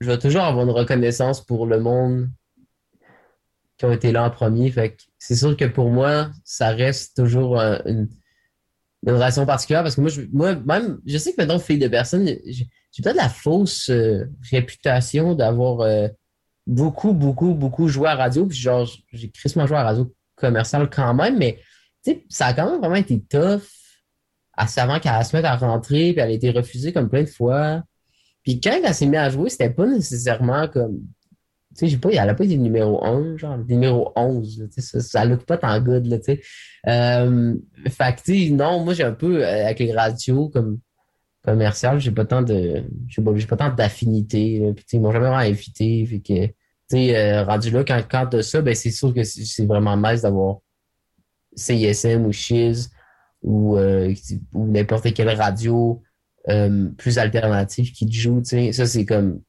je vais toujours avoir une reconnaissance pour le monde qui ont été là en premier. Fait c'est sûr que pour moi, ça reste toujours un- une, une relation particulière parce que moi, je, moi, même, je sais que maintenant, fille de personne, j'ai peut-être la fausse euh, réputation d'avoir euh, beaucoup, beaucoup, beaucoup joué à radio. Puis genre, j'ai crissement joué à radio commerciale quand même, mais ça a quand même vraiment été tough à avant qu'elle se mette à rentrer, puis elle a été refusée comme plein de fois. Puis quand elle s'est mise à jouer, c'était pas nécessairement comme. Tu sais, j'ai pas, elle a pas été numéro 1, genre numéro 11. là, tu sais, ça, ça look pas tant good, là, tu sais. Euh, fait que, tu sais, non, moi, j'ai un peu, euh, avec les radios comme commerciales, j'ai pas tant de. J'ai pas, pas tant d'affinité. Puis, tu sais, ils m'ont jamais vraiment invité. Fait que, tu euh, rendu là, quand, quand t'as ça, ben, c'est sûr que c'est vraiment nice d'avoir CISM ou Shiz ou, euh, ou n'importe quelle radio euh, plus alternative qui te joue, tu sais. Ça, c'est comme.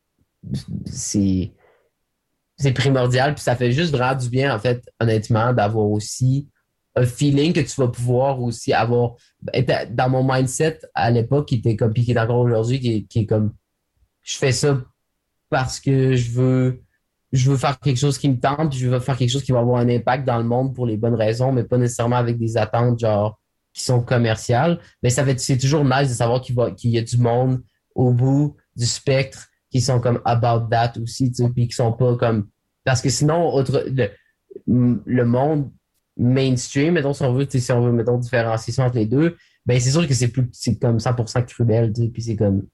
C'est. C'est primordial, puis ça fait juste vraiment du bien, en fait, honnêtement, d'avoir aussi un feeling que tu vas pouvoir aussi avoir. être Dans mon mindset à l'époque, qui était comme, puis qui est encore aujourd'hui, qui est, qui est comme. Je fais ça parce que je veux je veux faire quelque chose qui me tente, je veux faire quelque chose qui va avoir un impact dans le monde pour les bonnes raisons, mais pas nécessairement avec des attentes genre qui sont commerciales. Mais ça c'est toujours nice de savoir qu'il va qu'il y a du monde au bout du spectre qui sont comme about that aussi, tu puis qui sont pas comme parce que sinon autre le, monde mainstream, mettons si on veut, si on veut mettons différencier entre les deux, ben c'est sûr que c'est plus c'est comme 100% cruel, tu puis c'est comme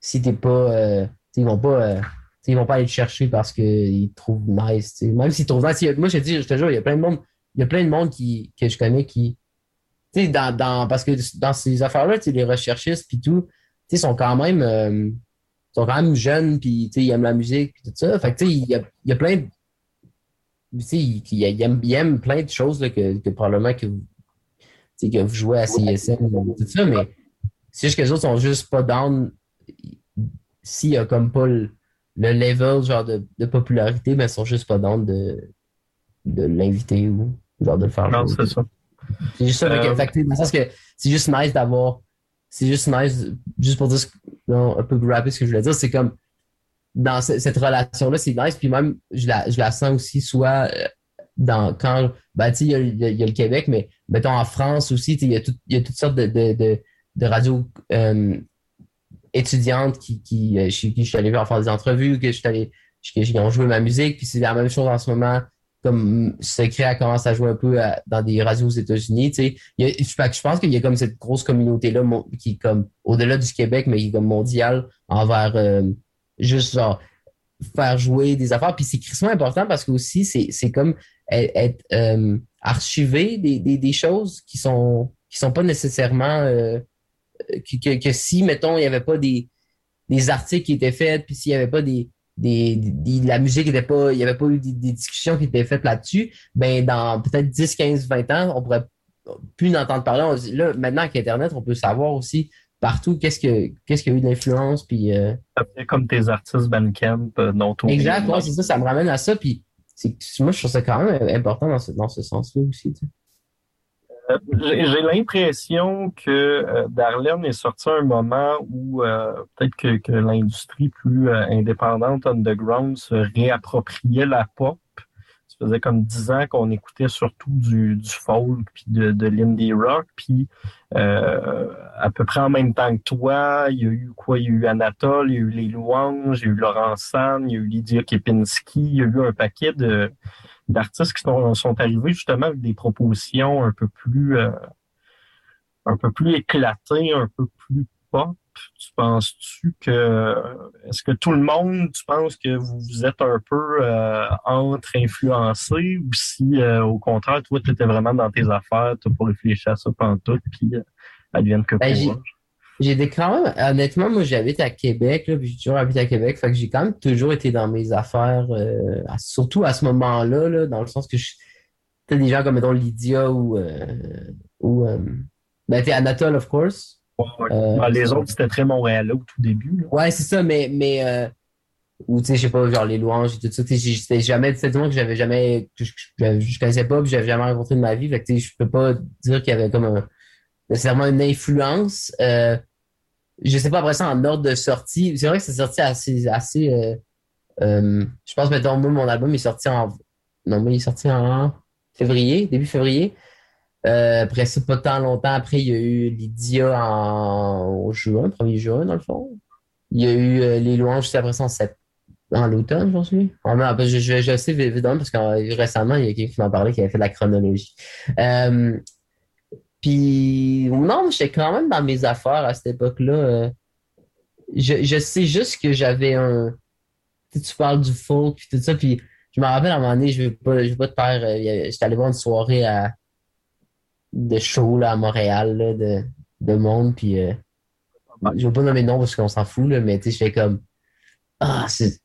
si t'es pas euh, ils vont pas euh, ils vont pas aller te chercher parce qu'ils trouvent nice. tu sais. Même s'ils trouvent nice. Moi, je te dis, je te jure, il y a plein de monde, il y a plein de monde qui, que je connais qui. Sais, dans, dans, parce que dans ces affaires-là, les recherchistes puis tout, tu sont quand même. euh, sont quand même jeunes, puis ils aiment la musique, puis tout ça. Fait que tu sais, il y a, il y a plein de. Ils, ils aiment, ils aiment plein de choses là, que, que probablement que vous, que vous jouez à CSM ou tout ça, mais c'est juste que les autres sont juste pas down s'il y a comme pas le, le level genre de, de popularité, mais ils sont juste pas down de, de l'inviter ou genre de le faire Non, c'est ça. C'est juste ça, que- Euh, fait que, dans le sens que c'est juste nice d'avoir. C'est juste nice, juste pour dire non, un peu rapide ce que je voulais dire, c'est comme dans ce- cette relation-là, c'est nice, puis même je la, je la sens aussi soit euh, dans quand ben tu sais, il y, a- y y le Québec, mais mettons en France aussi, il y tout- y a toutes sortes de, de, de, de radios euh, étudiantes qui, qui euh, chez qui je suis allé voir faire des entrevues, que je suis allé que qui ont joué ma musique, puis c'est la même chose en ce moment comme Secret a commencé à jouer un peu à- dans des radios aux États-Unis, tu sais. Je pense qu'il y a comme cette grosse communauté-là mon- qui est comme au-delà du Québec, mais qui est comme mondiale envers euh, juste genre faire jouer des affaires. Puis c'est crissement important parce que aussi, c'est comme être, être, euh, archiver des, des, des choses qui sont qui sont pas nécessairement euh, que, que, que si, mettons, il y avait pas des, des articles qui étaient faits, puis s'il y avait pas des, des, des- la musique était pas, il y avait pas eu des, des discussions qui étaient faites là-dessus, ben dans peut-être 10, 15, 20 ans, on pourrait plus en entendre parler. On dit, là, maintenant avec Internet, on peut savoir aussi partout qu'est-ce que qu'est-ce qu'il y a eu d'influence, puis euh, comme tes artistes Bandcamp euh, dont on exact, ouais, c'est ça, ça me ramène à ça, puis c'est moi je trouve ça quand même important dans ce, dans ce sens-là aussi. tu sais. Euh, J'ai l'impression que euh, Darlene est sorti à un moment où euh, peut-être que, l'industrie plus indépendante underground se réappropriait la pop. Ça faisait comme dix ans qu'on écoutait surtout du, folk puis de, l'indie rock. Puis à peu près en même temps que toi, il y a eu quoi? Il y a eu Anatole, il y a eu Les Louanges, il y a eu Laurent San, il y a eu Lydia Kepinski, il y a eu un paquet de d'artistes qui sont, sont arrivés justement avec des propositions un peu plus euh, un peu plus éclatées, un peu plus pop. Tu penses-tu que est-ce que tout le monde, tu penses que vous, vous êtes un peu euh, entre influencés ou si euh, au contraire, toi, tu étais vraiment dans tes affaires, tu pas réfléchi à ça pendant tout, puis euh, advienne que Ben? J'ai des quand même, honnêtement, moi j'habite à Québec, là, puis j'ai toujours habité à Québec, fait que j'ai quand même toujours été dans mes affaires, euh, à- surtout à ce moment-là, là, dans le sens que je, t'as des gens comme mettons Lydia ou, euh, ou euh, ben t'es Anatole of course. Ouais, ouais. Ah, les autres, c'était très Montréalais au tout début. là. Ouais, c'est ça, mais, mais euh, ou tu sais, je sais pas, genre les louanges et tout ça, c'était jamais, c'était que j'avais jamais, que je, je, je connaissais pas, puis j'avais jamais rencontré de ma vie, fait que tu sais, je peux pas dire qu'il y avait comme un, nécessairement une influence. Euh, je sais pas après ça en ordre de sortie. C'est vrai que c'est sorti assez, assez. euh, euh, je pense mettons moi mon album est sorti en, non mais il est sorti en février, début février. Euh, après ça, pas tant longtemps après, il y a eu Lydia en juin, 1er juin dans le fond. Il y a eu les louanges juste après ça en sept- en l'automne, je pense. oui. Ah, non, je, je, je sais évidemment parce que récemment, il y a quelqu'un qui m'en parlait qui avait fait la chronologie. Puis non, j'étais quand même dans mes affaires à cette époque-là. euh, je, je sais juste que j'avais un. Tu tu parles du folk puis tout ça, puis je me rappelle à un moment donné, je vais pas, je vais pas te faire. euh, J'étais allé voir une soirée à, de show là, à Montréal là, de, de monde, puis euh, je vais pas nommer de nom parce qu'on s'en fout, là, mais tu sais, j'étais comme. Ah, c'est.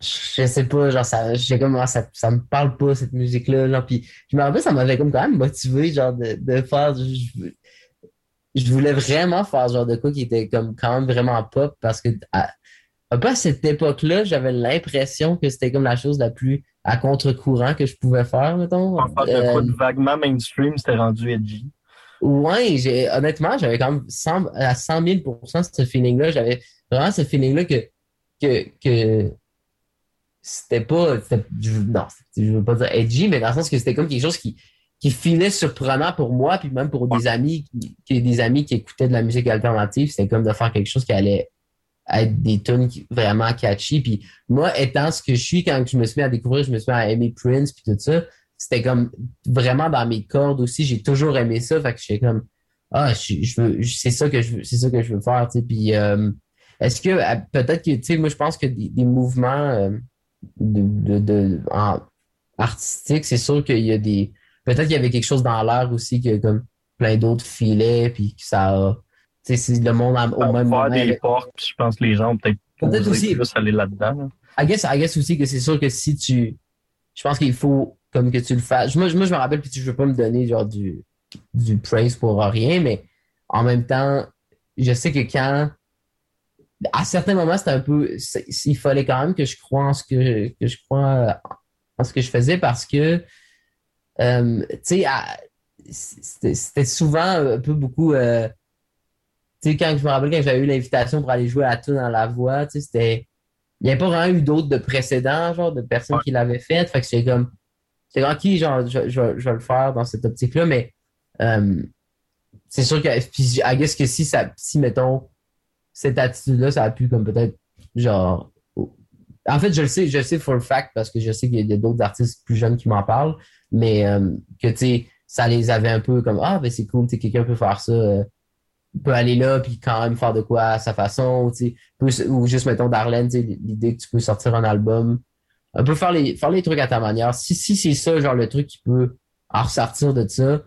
Je sais pas, genre, ça, comme, ah, ça, ça me parle pas, cette musique-là, genre, puis je me rappelle, ça m'avait comme quand même motivé, genre, de, de faire, je, je voulais vraiment faire ce genre de quoi qui était comme quand même vraiment pop parce que à, un peu à cette époque-là, j'avais l'impression que c'était comme la chose la plus à contre-courant que je pouvais faire, mettons. En fait, de Euh, quoi de vaguement mainstream, c'était rendu edgy. Ouais, j'ai, honnêtement, j'avais quand même 100, à 100 000% ce feeling-là. J'avais vraiment ce feeling-là que, que, que c'était pas, je, non, je veux pas dire edgy, mais dans le sens que c'était comme quelque chose qui, qui finait surprenant pour moi, puis même pour des amis, qui, qui- des amis qui écoutaient de la musique alternative. C'était comme de faire quelque chose qui allait être des tunes vraiment catchy. Puis moi, étant ce que je suis, quand je me suis mis à découvrir, je me suis mis à aimer Prince, puis tout ça, c'était comme vraiment dans mes cordes aussi. J'ai toujours aimé ça. Fait que j'étais comme, ah, je, je veux, c'est ça que je veux, c'est ça que je veux faire, tu sais. Puis, euh, est-ce que, euh, peut-être que, tu sais, moi, je pense que des, des mouvements euh, de, de, de- en- artistiques, c'est sûr qu'il y a des, peut-être qu'il y avait quelque chose dans l'air aussi que, comme, plein d'autres filaient, puis que ça a, tu sais, c'est le monde en- au Ça même moment. des portes, puis je pense que les gens ont peut-être Peut-être osé aussi. plus aller là-dedans. là. I guess, I guess aussi que c'est sûr que si tu. Je pense qu'il faut comme que tu le fasses. Moi, je- moi, je me rappelle, puis je veux pas me donner genre du, du praise pour rien, mais en même temps, je sais que quand. À certains moments, c'était un peu. Il fallait quand même que je croie en ce que, que je crois euh, en ce que je faisais parce que. euh, tu sais, c'était souvent un peu beaucoup. euh, tu sais, quand je me rappelle quand j'avais eu l'invitation pour aller jouer à tune dans la voix, tu sais, c'était. Il n'y avait pas vraiment eu d'autres de précédents, genre, de personnes qui l'avaient fait. Fait que c'est comme. C'est grand qui, genre, je, je, je vais le faire dans cette optique-là, mais c'est sûr que. Puis, I guess que si ça. Si, mettons, cette attitude-là, ça a pu, comme peut-être, genre. En fait, je le sais, je le sais for a fact parce que je sais qu'il y a d'autres artistes plus jeunes qui m'en parlent, mais euh, que, tu sais, ça les avait un peu comme Ah, ben c'est cool, quelqu'un peut faire ça. euh, peut aller là puis quand même faire de quoi à sa façon, peut- ou juste mettons Darlene, l'idée que tu peux sortir un album, un peu faire les faire les trucs à ta manière. Si si c'est ça genre le truc qui peut en ressortir de ça,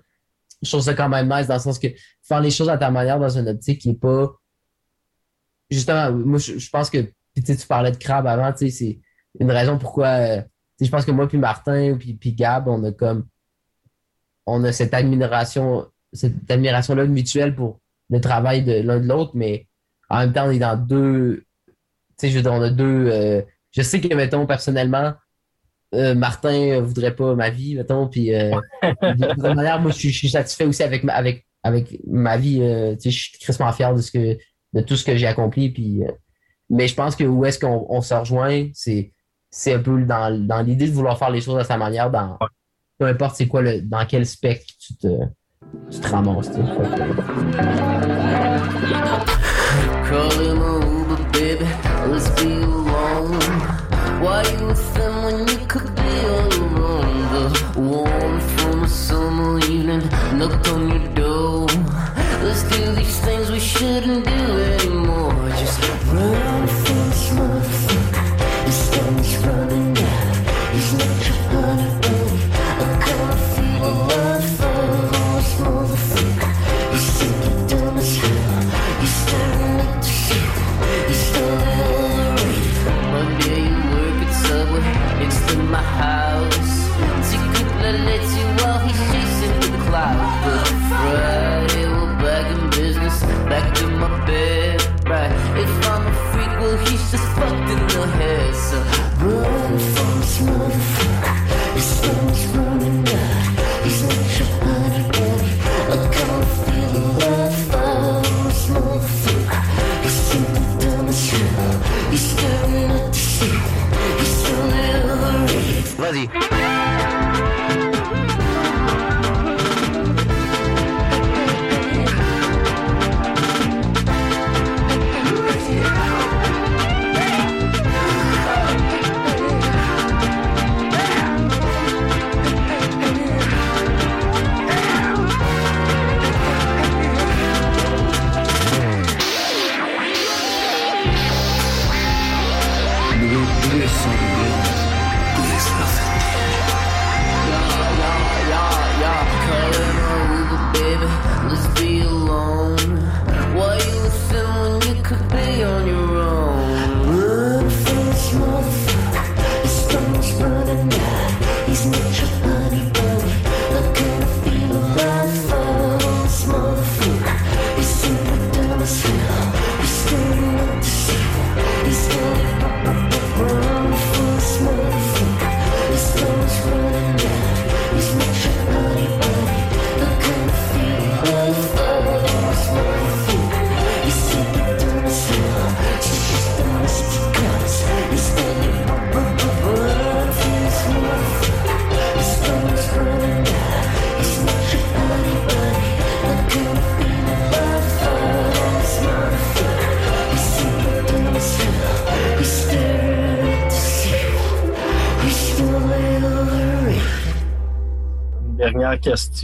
je trouve ça quand même nice dans le sens que faire les choses à ta manière dans une optique qui est pas justement moi je, je pense que tu sais, tu parlais de crabe avant, tu sais, c'est une raison pourquoi euh, je pense que moi puis Martin puis puis Gab, on a comme on a cette admiration cette admiration là mutuelle pour le travail de l'un de l'autre, mais en même temps, on est dans deux. Tu sais, je veux dire, on a deux. euh, je sais que, mettons, personnellement, euh, Martin voudrait pas ma vie, mettons, puis euh, de toute manière, moi, je suis, je suis satisfait aussi avec ma, avec, avec ma vie. euh, tu sais, je suis crissement fier de ce que de tout ce que j'ai accompli, puis. euh, mais je pense que où est-ce qu'on on se rejoint, c'est c'est un peu dans, dans l'idée de vouloir faire les choses à sa manière, dans peu importe c'est quoi le dans quel spectre tu te tu te ramasses. tu sais. Fait que- Call him a Uber,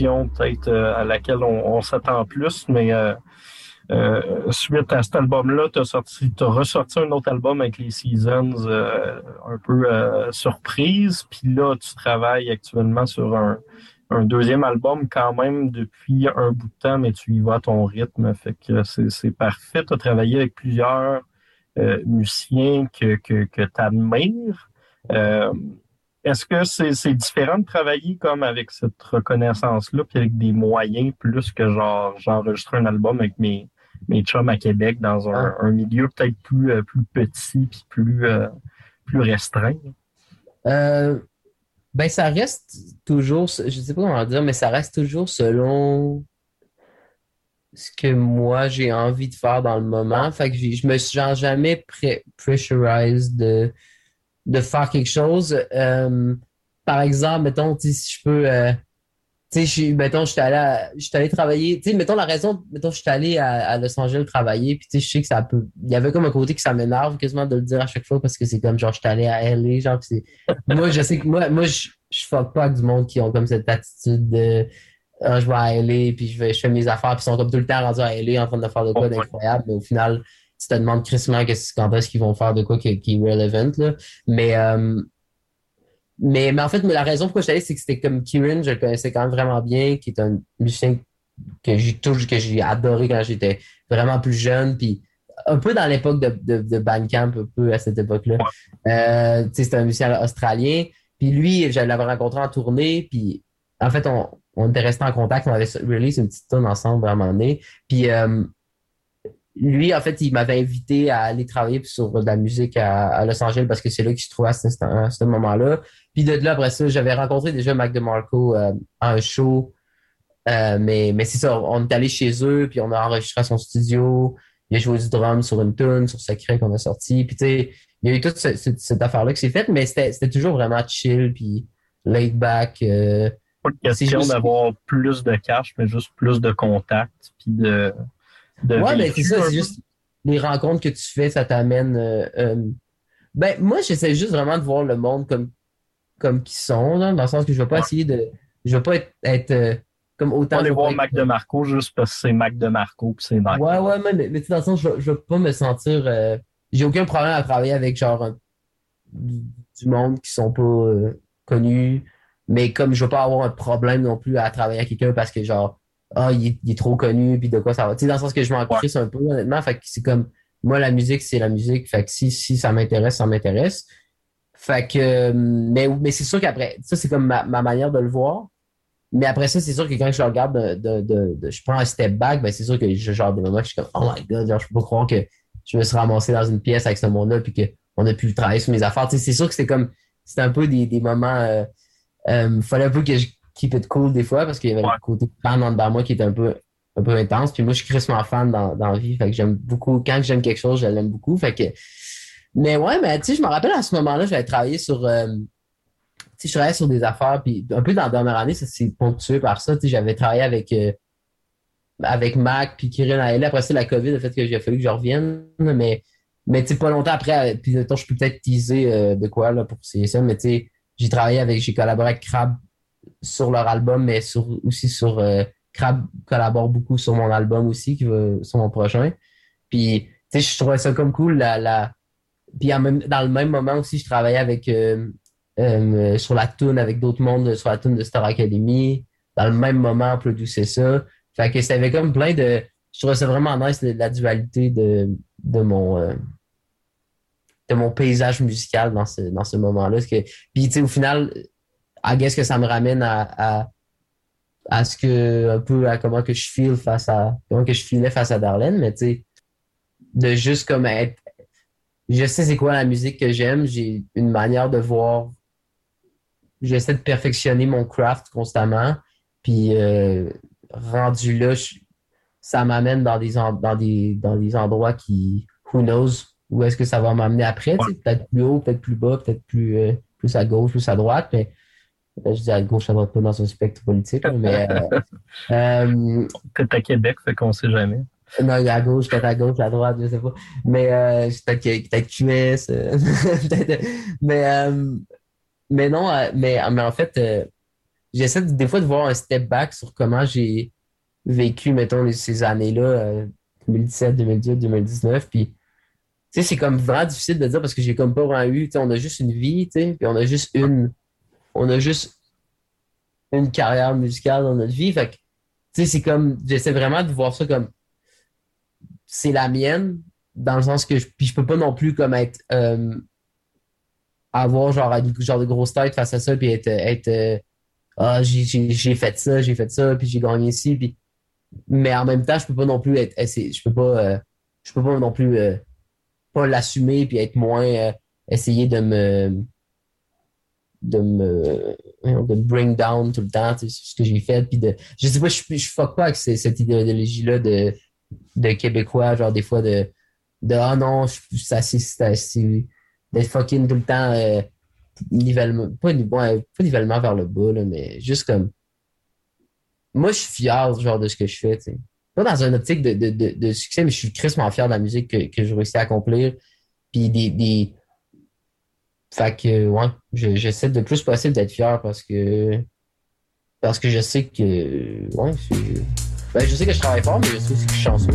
peut-être euh, à laquelle on, s'attend plus, mais euh, euh, suite à cet album-là, tu as, ressorti un autre album avec les Seasons un peu surprise. Puis là, tu travailles actuellement sur un, deuxième album quand même depuis un bout de temps, mais tu y vas à ton rythme. Fait que c'est, parfait. Tu as travaillé avec plusieurs musiciens que, que, que tu admires. Est-ce que c'est différent de travailler comme avec cette reconnaissance-là, puis avec des moyens plus que genre j'enregistre un album avec mes, mes chums à Québec dans un, un milieu peut-être plus, euh, plus petit puis plus, euh, plus restreint? Euh, ben, ça reste toujours, je sais pas comment dire, mais ça reste toujours selon ce que moi j'ai envie de faire dans le moment. Fait que je me suis genre jamais pre- pressurized de, de faire quelque chose. Euh, par exemple, mettons, si je peux, euh, tu sais, je suis- mettons, je suis allé, à- je suis allé travailler, tu sais, mettons la raison, mettons, je suis allé à, à Los Angeles travailler, puis tu sais, je sais que ça peut, il y avait comme un côté que ça m'énerve quasiment de le dire à chaque fois parce que c'est comme genre, je suis allé à LA, genre, c'est, moi, je sais que moi, moi, je, je fuck pas avec du monde qui ont comme cette attitude de, ah, je vais à LA, puis je, vais, je fais mes affaires, puis ils sont comme tout le temps rendus à LA en train de faire de quoi d'incroyable, mais au final, tu te demandes crissement qu'est-ce- quand est-ce qu'ils vont faire de quoi qui, qui est relevant, là. Mais, euh, mais, mais en fait, mais la raison pourquoi je suis allé, c'est que c'était comme Kieran, je le connaissais quand même vraiment bien, qui est un musicien que j'ai toujours, que j'ai adoré quand j'étais vraiment plus jeune, puis un peu dans l'époque de, de, de Bandcamp, un peu à cette époque-là. Euh, c'était un musicien australien, puis lui, je l'avais rencontré en tournée, puis en fait, on, on était restés en contact, on avait release une petite tune ensemble à un moment donné, puis euh, lui, en fait, il m'avait invité à aller travailler sur de la musique à, à Los Angeles parce que c'est là qu'il se trouvait à ce, moment-là. Puis de là, après ça, j'avais rencontré déjà Mac DeMarco euh, à un show. Euh, mais mais c'est ça, on est allé chez eux, puis on a enregistré à son studio. Il a joué du drum sur une tune, sur Secret qu'on a sorti. Puis tu sais, il y a eu toute ce- ce- cette affaire-là qui s'est faite, mais c'était toujours vraiment chill, puis laid back. euh, Pas de question d'avoir plus de cash, mais juste plus de contacts puis de, de Ouais, mais vécu c'est ça, c'est juste les rencontres que tu fais, ça t'amène. euh, euh, Ben, moi, j'essaie juste vraiment de voir le monde comme, comme qu'ils sont, là, dans le sens que je ne vais pas essayer de. Je vais pas être, être, euh, comme autant. Pas aller je vais voir être- Mac DeMarco juste parce que c'est Mac DeMarco puis c'est Mac. Ouais, ouais, mais, mais, mais tu sais, dans le sens, je, je veux pas me sentir. J'ai aucun problème à travailler avec genre un- du, monde qui sont pas connus, mais comme je veux pas avoir un problème non plus à travailler avec quelqu'un parce que genre, ah, il, est- il est trop connu, puis de quoi ça va. Tu sais, dans le sens que je m'en crisse un peu, honnêtement. Fait que c'est comme, moi, la musique, c'est la musique. Fait que si, si ça m'intéresse, ça m'intéresse. Fait que, euh, mais, mais c'est sûr qu'après, ça, c'est comme ma, ma manière de le voir. Mais après ça, c'est sûr que quand je le regarde, de, de, de, de- je prends un step back, ben c'est sûr que j'ai genre des moments que je suis comme, oh my god, genre, je peux pas croire que je me suis ramassé dans une pièce avec ce monde-là, puis qu'on a pu travailler sur mes affaires. Tu sais, c'est sûr que c'était comme, c'était un peu des, des moments, euh, euh, fallait un peu que je keep it cool des fois, parce qu'il y avait Ouais. le côté fan en dedans de moi qui était un peu, un peu intense. Puis moi, je suis crissement fan dans, dans la vie, fait que j'aime beaucoup, quand j'aime quelque chose, je l'aime beaucoup. Fait que, mais ouais, mais tu sais, je me rappelle à ce moment-là, j'avais travaillé sur, euh, tu sais, je travaillais sur des affaires, puis un peu dans la dernière année, ça s'est ponctué par ça. Tu sais, j'avais travaillé avec, euh, avec Mac, puis Kirill Naël. Après ça, la COVID a fait que j'ai fallu que je revienne. Mais, mais tu sais, pas longtemps après, puis je peux peut-être teaser euh, de quoi là pour CSM, mais tu sais, j'ai travaillé avec, j'ai collaboré avec Crab sur leur album, mais sur, aussi sur, euh, Crab collabore beaucoup sur mon album aussi, qui va, sur mon prochain. Puis, tu sais, je trouvais ça comme cool, la, la, puis en même, dans le même moment aussi, je travaillais avec euh, euh, sur la tune avec d'autres mondes, sur la tune de Star Academy. Dans le même moment, on produisait ça. Fait que avait comme plein de. Je trouvais ça vraiment nice de, la dualité de, de mon euh, de mon paysage musical dans ce, dans ce moment-là. Puis tu sais, au final, I guess que ça me ramène à, à, à ce que un peu à comment que je feel face à comment que je filais face à Darlene, mais tu sais, de juste comme être je sais c'est quoi la musique que j'aime, j'ai une manière de voir. J'essaie de perfectionner mon craft constamment. Puis euh, rendu là, je- ça m'amène dans des, dans, des, dans des endroits qui, who knows, où est-ce que ça va m'amener après. tu sais, Peut-être plus haut, peut-être plus bas, peut-être plus, euh, plus à gauche, plus à droite. Mais je dis à gauche, à droite, pas dans un spectre politique. mais euh, euh, Peut-être à Québec, fait qu'on sait jamais. non, à gauche, peut-être à gauche, à droite, je sais pas. Mais euh, peut-être que- peut-être QS. peut-être- mais, euh, mais non, euh, mais, mais en fait, j'essaie de- des fois de voir un step back sur comment j'ai vécu, mettons, ces années-là, euh, 2017, 2018, 2019. Puis, tu sais, c'est comme vraiment difficile de dire parce que j'ai comme pas vraiment eu, tu sais, on a juste une vie, tu sais, puis on a juste une, on a juste une carrière musicale dans notre vie. Fait que, tu sais, c'est comme, j'essaie vraiment de voir ça comme, c'est la mienne, dans le sens que je, puis je peux pas non plus comme être, euh, avoir genre, genre de grosse tête face à ça, puis être, être euh, ah, j'ai, j'ai, j'ai fait ça, j'ai fait ça, puis j'ai gagné ici, puis, mais en même temps, je peux pas non plus être, je peux pas, euh, je peux pas non plus, euh, pas l'assumer, puis être moins, euh, essayer de me, de me, de bring down tout le temps, ce que j'ai fait, puis de, je sais pas, je, je fuck pas avec cette idéologie-là de, de Québécois, genre des fois de, de ah non, je- ça c'est d'être fucking tout le temps euh, pas, ouais, pas nivellement vers le bas, là, mais juste comme moi je suis fier genre de ce que je fais. Pas dans une optique de, de, de, succès, mais je suis crissement fier de la musique que, que j'ai réussi à accomplir. Puis des, des. Fait que ouais, je- j'essaie de plus possible d'être fier parce que parce que je sais que ouais, ben, je sais que je travaille fort, mais je sais aussi que je suis chanceux.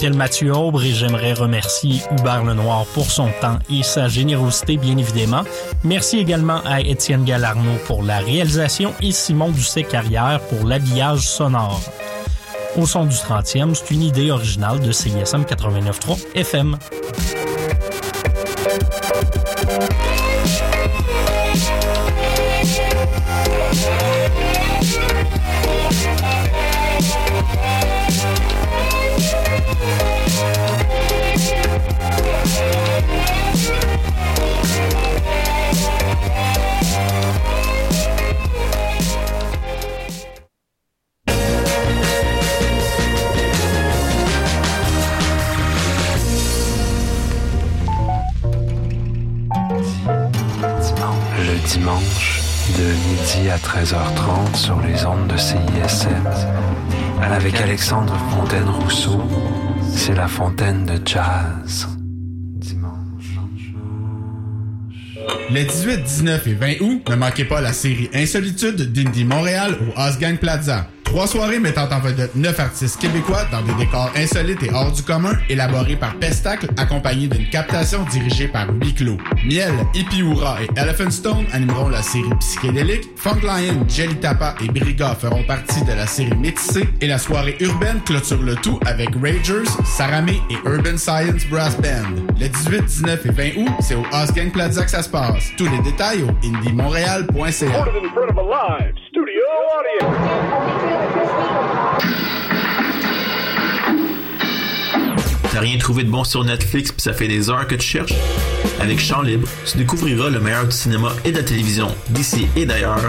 M'appelle Mathieu Aubre et j'aimerais remercier Hubert Lenoir pour son temps et sa générosité, bien évidemment. Merci également à Étienne Galarno pour la réalisation et Simon Doucet-Carrière pour l'habillage sonore. Au son du 30e, c'est une idée originale de CISM 89.3 FM. 13h30 sur les ondes de CISM. Avec Alexandre Fontaine-Rousseau, c'est la fontaine de jazz. Les 18, 19 et 20 août, ne manquez pas la série Insolitude d'Indie Montréal au Osgang Plaza. Trois soirées mettant en vedette neuf artistes québécois dans des décors insolites et hors du commun, élaborés par Pestacle, accompagnés d'une captation dirigée par Biclo. Miel, Ipiura et Elephant Stone animeront la série psychédélique. Funk Lion, Jelly Tapa et Briga feront partie de la série Métissée. Et la soirée urbaine clôture le tout avec Ragers, Saramé et Urban Science Brass Band. Le 18, 19 et 20 août, c'est au Osgang Plaza que ça se passe. Tous les détails au indiemontréal.ca. T'as rien trouvé de bon sur Netflix puis ça fait des heures que tu cherches? Avec Champ Libre, tu découvriras le meilleur du cinéma et de la télévision d'ici et d'ailleurs,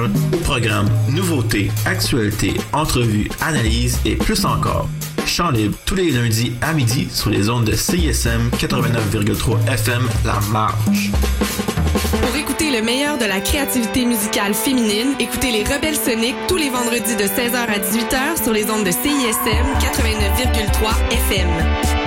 programmes, nouveautés, actualités, entrevues, analyses et plus encore. Champ Libre tous les lundis à midi sur les ondes de CISM 89,3 FM La Marge. Pour écouter le meilleur de la créativité musicale féminine, écoutez les Rebelles Soniques tous les vendredis de 16h à 18h sur les ondes de CISM 89,3 FM.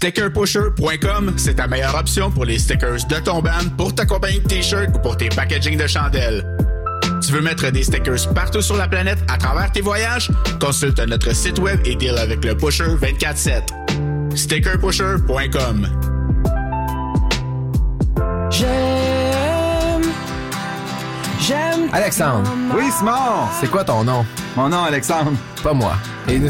Stickerpusher.com, c'est ta meilleure option pour les stickers de ton band, pour ta compagnie de t-shirts ou pour tes packaging de chandelles. Tu veux mettre des stickers partout sur la planète à travers tes voyages? Consulte notre site web et deal avec le Pusher 24-7. Stickerpusher.com J'aime. J'aime. Alexandre. Oui, Simon. C'est quoi ton nom? Mon nom, Alexandre. Pas moi. Et nous